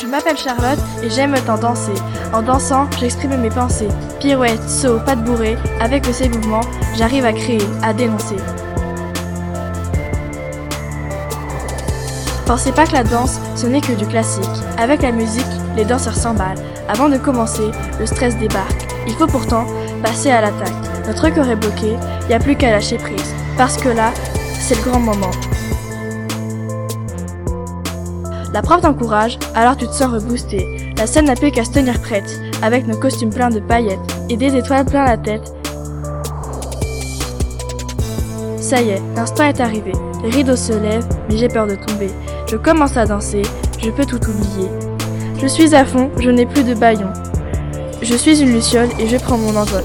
Je m'appelle Charlotte et j'aime tant danser. En dansant, j'exprime mes pensées. Pirouette, saut, pas de bourrée, avec ces mouvements, j'arrive à créer, à dénoncer. Pensez pas que la danse, ce n'est que du classique. Avec la musique, les danseurs s'emballent. Avant de commencer, le stress débarque. Il faut pourtant passer à l'attaque. Notre cœur est bloqué, il n'y a plus qu'à lâcher prise. Parce que là, c'est le grand moment. La prof t'encourage, alors tu te sens reboosté. La scène n'a plus qu'à se tenir prête, avec nos costumes pleins de paillettes et des étoiles plein la tête. Ça y est, l'instant est arrivé. Les rideaux se lèvent, mais j'ai peur de tomber. Je commence à danser, je peux tout oublier. Je suis à fond, je n'ai plus de baillon. Je suis une luciole et je prends mon envol.